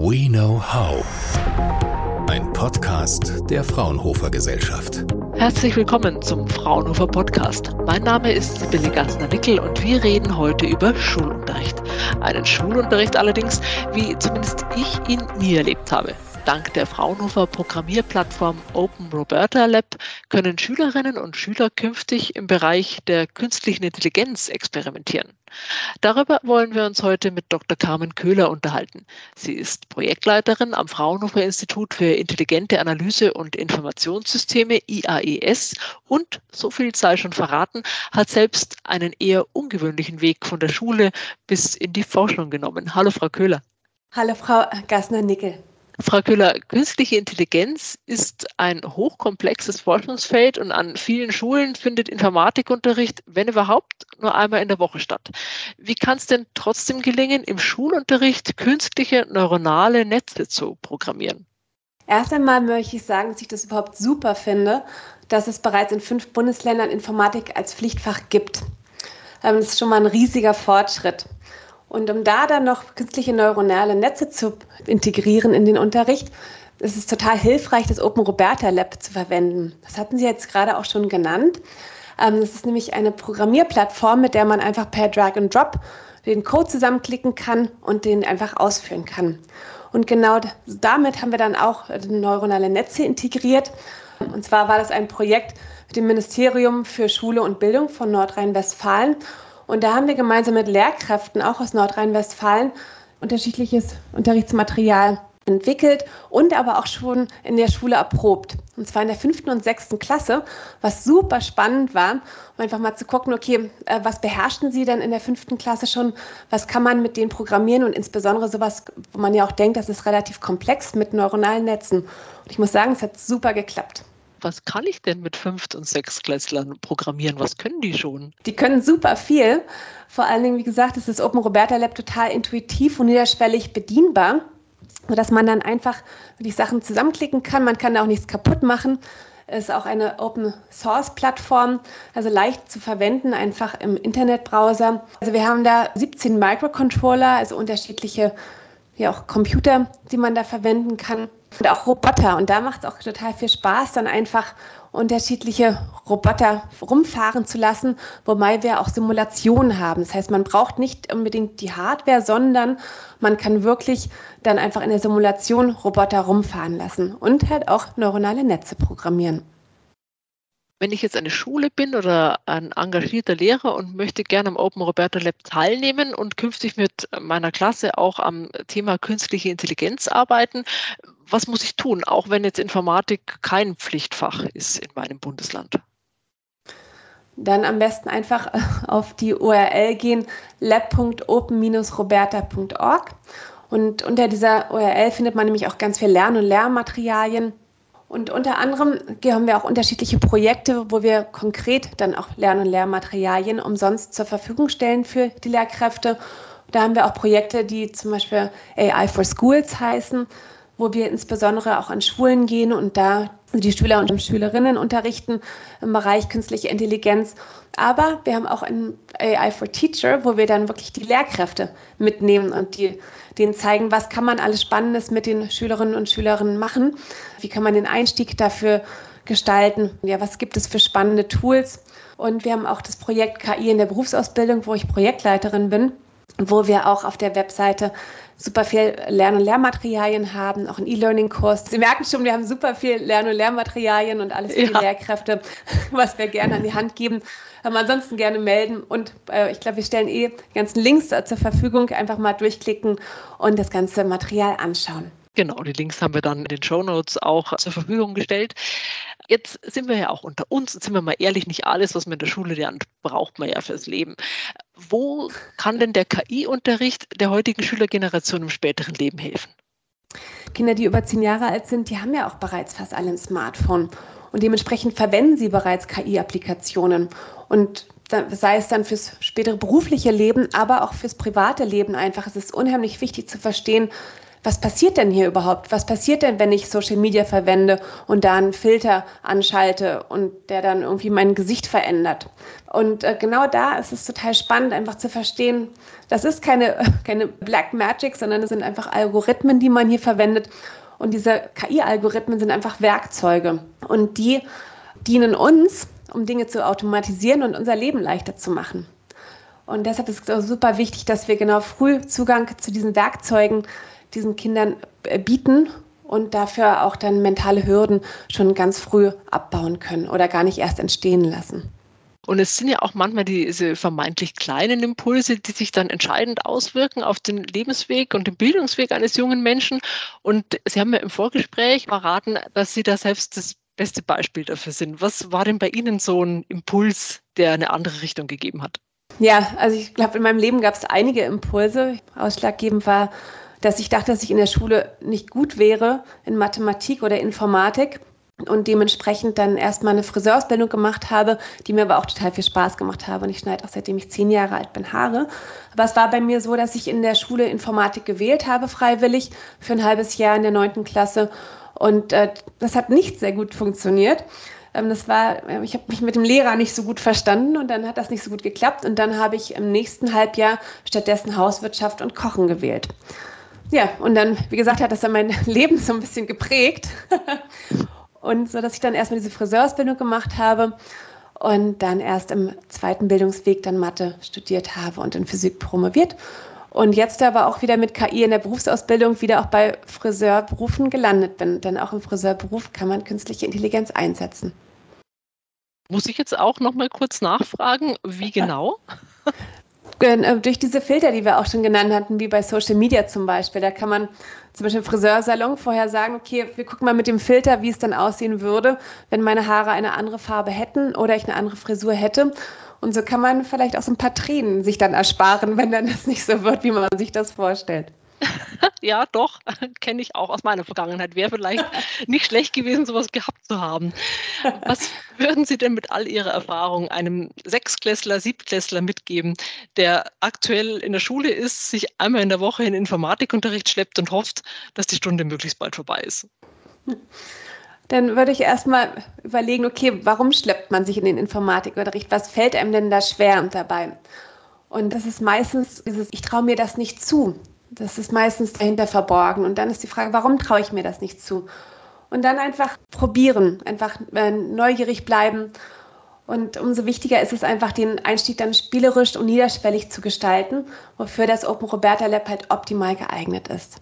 We Know How. Ein Podcast der Fraunhofer Gesellschaft. Herzlich willkommen zum Fraunhofer Podcast. Mein Name ist Sibylle Gassner-Nickel und wir reden heute über Schulunterricht. Einen Schulunterricht allerdings, wie zumindest ich ihn nie erlebt habe. Dank der Fraunhofer Programmierplattform Open Roberta Lab können Schülerinnen und Schüler künftig im Bereich der künstlichen Intelligenz experimentieren. Darüber wollen wir uns heute mit Dr. Carmen Köhler unterhalten. Sie ist Projektleiterin am Fraunhofer Institut für intelligente Analyse und Informationssysteme IAES und, so viel sei schon verraten, hat selbst einen eher ungewöhnlichen Weg von der Schule bis in die Forschung genommen. Hallo, Frau Köhler. Hallo, Frau Gassner-Nickel. Frau Köhler, künstliche Intelligenz ist ein hochkomplexes Forschungsfeld und an vielen Schulen findet Informatikunterricht, wenn überhaupt, nur einmal in der Woche statt. Wie kann es denn trotzdem gelingen, im Schulunterricht künstliche neuronale Netze zu programmieren? Erst einmal möchte ich sagen, dass ich das überhaupt super finde, dass es bereits in fünf Bundesländern Informatik als Pflichtfach gibt. Ähm, das ist schon mal ein riesiger Fortschritt. Und um da dann noch künstliche neuronale Netze zu integrieren in den Unterricht, ist es total hilfreich, das Open Roberta Lab zu verwenden. Das hatten Sie jetzt gerade auch schon genannt. Ähm, das ist nämlich eine Programmierplattform, mit der man einfach per Drag and Drop den Code zusammenklicken kann und den einfach ausführen kann. Und genau damit haben wir dann auch neuronale Netze integriert. Und zwar war das ein Projekt mit dem Ministerium für Schule und Bildung von Nordrhein-Westfalen. Und da haben wir gemeinsam mit Lehrkräften auch aus Nordrhein-Westfalen unterschiedliches Unterrichtsmaterial entwickelt und aber auch schon in der Schule erprobt. Und zwar in der fünften und sechsten Klasse, was super spannend war, um einfach mal zu gucken, okay, äh, was beherrschen Sie denn in der fünften Klasse schon? Was kann man mit denen programmieren? Und insbesondere sowas, wo man ja auch denkt, das ist relativ komplex mit neuronalen Netzen. Und ich muss sagen, es hat super geklappt was kann ich denn mit Fünft- und Sechstklässlern programmieren? Was können die schon? Die können super viel. Vor allen Dingen, wie gesagt, ist das Open Roberta Lab total intuitiv und niederschwellig bedienbar, sodass man dann einfach die Sachen zusammenklicken kann. Man kann da auch nichts kaputt machen. Es ist auch eine Open Source Plattform, also leicht zu verwenden, einfach im Internetbrowser. Also wir haben da 17 Microcontroller, also unterschiedliche ja auch Computer, die man da verwenden kann und auch Roboter. Und da macht es auch total viel Spaß, dann einfach unterschiedliche Roboter rumfahren zu lassen, wobei wir auch Simulationen haben. Das heißt, man braucht nicht unbedingt die Hardware, sondern man kann wirklich dann einfach in der Simulation Roboter rumfahren lassen und halt auch neuronale Netze programmieren wenn ich jetzt eine Schule bin oder ein engagierter Lehrer und möchte gerne am Open Roberta Lab teilnehmen und künftig mit meiner Klasse auch am Thema künstliche Intelligenz arbeiten, was muss ich tun, auch wenn jetzt Informatik kein Pflichtfach ist in meinem Bundesland? Dann am besten einfach auf die URL gehen, lab.open-roberta.org. Und unter dieser URL findet man nämlich auch ganz viel Lern- und Lehrmaterialien und unter anderem haben wir auch unterschiedliche Projekte, wo wir konkret dann auch Lern- und Lehrmaterialien umsonst zur Verfügung stellen für die Lehrkräfte. Da haben wir auch Projekte, die zum Beispiel AI for Schools heißen, wo wir insbesondere auch an Schulen gehen und da die Schüler und Schülerinnen unterrichten im Bereich künstliche Intelligenz. Aber wir haben auch ein AI for Teacher, wo wir dann wirklich die Lehrkräfte mitnehmen und die, denen zeigen, was kann man alles Spannendes mit den Schülerinnen und Schülern machen, wie kann man den Einstieg dafür gestalten, ja, was gibt es für spannende Tools. Und wir haben auch das Projekt KI in der Berufsausbildung, wo ich Projektleiterin bin wo wir auch auf der Webseite super viel Lern- und Lehrmaterialien haben, auch einen E-Learning-Kurs. Sie merken schon, wir haben super viel Lern- und Lehrmaterialien und alles für ja. die Lehrkräfte, was wir gerne an die Hand geben. Aber ansonsten gerne melden und äh, ich glaube, wir stellen eh die ganzen Links zur Verfügung. Einfach mal durchklicken und das ganze Material anschauen. Genau, die Links haben wir dann in den Show Notes auch zur Verfügung gestellt. Jetzt sind wir ja auch unter uns und sind wir mal ehrlich, nicht alles, was man in der Schule lernt, braucht man ja fürs Leben. Wo kann denn der KI-Unterricht der heutigen Schülergeneration im späteren Leben helfen? Kinder, die über zehn Jahre alt sind, die haben ja auch bereits fast alle ein Smartphone. Und dementsprechend verwenden sie bereits KI-Applikationen. Und sei es dann fürs spätere berufliche Leben, aber auch fürs private Leben einfach. Es ist unheimlich wichtig zu verstehen, was passiert denn hier überhaupt? Was passiert denn, wenn ich Social Media verwende und da einen Filter anschalte und der dann irgendwie mein Gesicht verändert? Und äh, genau da ist es total spannend, einfach zu verstehen, das ist keine, keine Black Magic, sondern es sind einfach Algorithmen, die man hier verwendet. Und diese KI-Algorithmen sind einfach Werkzeuge. Und die dienen uns, um Dinge zu automatisieren und unser Leben leichter zu machen. Und deshalb ist es super wichtig, dass wir genau früh Zugang zu diesen Werkzeugen diesen Kindern äh, bieten und dafür auch dann mentale Hürden schon ganz früh abbauen können oder gar nicht erst entstehen lassen. Und es sind ja auch manchmal diese vermeintlich kleinen Impulse, die sich dann entscheidend auswirken auf den Lebensweg und den Bildungsweg eines jungen Menschen. Und Sie haben ja im Vorgespräch verraten, dass Sie da selbst das beste Beispiel dafür sind. Was war denn bei Ihnen so ein Impuls, der eine andere Richtung gegeben hat? Ja, also ich glaube, in meinem Leben gab es einige Impulse. Ausschlaggebend war, dass ich dachte, dass ich in der Schule nicht gut wäre in Mathematik oder Informatik und dementsprechend dann erstmal eine Friseurausbildung gemacht habe, die mir aber auch total viel Spaß gemacht habe. Und ich schneide auch seitdem ich zehn Jahre alt bin Haare. Aber es war bei mir so, dass ich in der Schule Informatik gewählt habe, freiwillig, für ein halbes Jahr in der neunten Klasse. Und äh, das hat nicht sehr gut funktioniert. Ähm, das war, äh, ich habe mich mit dem Lehrer nicht so gut verstanden und dann hat das nicht so gut geklappt. Und dann habe ich im nächsten Halbjahr stattdessen Hauswirtschaft und Kochen gewählt. Ja, und dann, wie gesagt, hat das dann mein Leben so ein bisschen geprägt. und so, dass ich dann erstmal diese Friseursbildung gemacht habe und dann erst im zweiten Bildungsweg dann Mathe studiert habe und in Physik promoviert. Und jetzt aber auch wieder mit KI in der Berufsausbildung wieder auch bei Friseurberufen gelandet bin. Denn auch im Friseurberuf kann man künstliche Intelligenz einsetzen. Muss ich jetzt auch noch mal kurz nachfragen, wie genau? Äh, durch diese Filter, die wir auch schon genannt hatten, wie bei Social Media zum Beispiel, da kann man zum Beispiel im Friseursalon vorher sagen, okay, wir gucken mal mit dem Filter, wie es dann aussehen würde, wenn meine Haare eine andere Farbe hätten oder ich eine andere Frisur hätte. Und so kann man vielleicht auch so ein paar Tränen sich dann ersparen, wenn dann das nicht so wird, wie man sich das vorstellt. ja, doch, kenne ich auch aus meiner Vergangenheit. Wäre vielleicht nicht schlecht gewesen, sowas gehabt zu haben. Was würden Sie denn mit all Ihrer Erfahrung einem Sechsklässler, Siebtklässler mitgeben, der aktuell in der Schule ist, sich einmal in der Woche in Informatikunterricht schleppt und hofft, dass die Stunde möglichst bald vorbei ist? Dann würde ich erstmal überlegen, okay, warum schleppt man sich in den Informatikunterricht? Was fällt einem denn da schwer dabei? Und das ist meistens dieses, ich traue mir das nicht zu. Das ist meistens dahinter verborgen. Und dann ist die Frage, warum traue ich mir das nicht zu? Und dann einfach probieren, einfach äh, neugierig bleiben. Und umso wichtiger ist es einfach, den Einstieg dann spielerisch und niederschwellig zu gestalten, wofür das Open Roberta Lab halt optimal geeignet ist.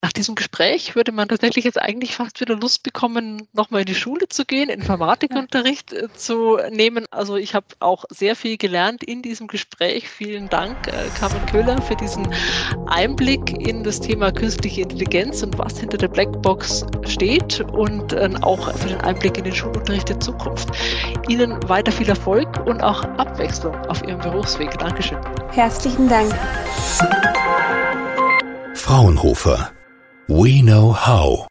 Nach diesem Gespräch würde man tatsächlich jetzt eigentlich fast wieder Lust bekommen, nochmal in die Schule zu gehen, Informatikunterricht äh, zu nehmen. Also ich habe auch sehr viel gelernt in diesem Gespräch. Vielen Dank, äh, Carmen Köhler, für diesen Einblick in das Thema künstliche Intelligenz und was hinter der Blackbox steht und äh, auch für den Einblick in den Schulunterricht der Zukunft. Ihnen weiter viel Erfolg und auch Abwechslung auf Ihrem Berufsweg. Dankeschön. Herzlichen Dank. Fraunhofer We know how.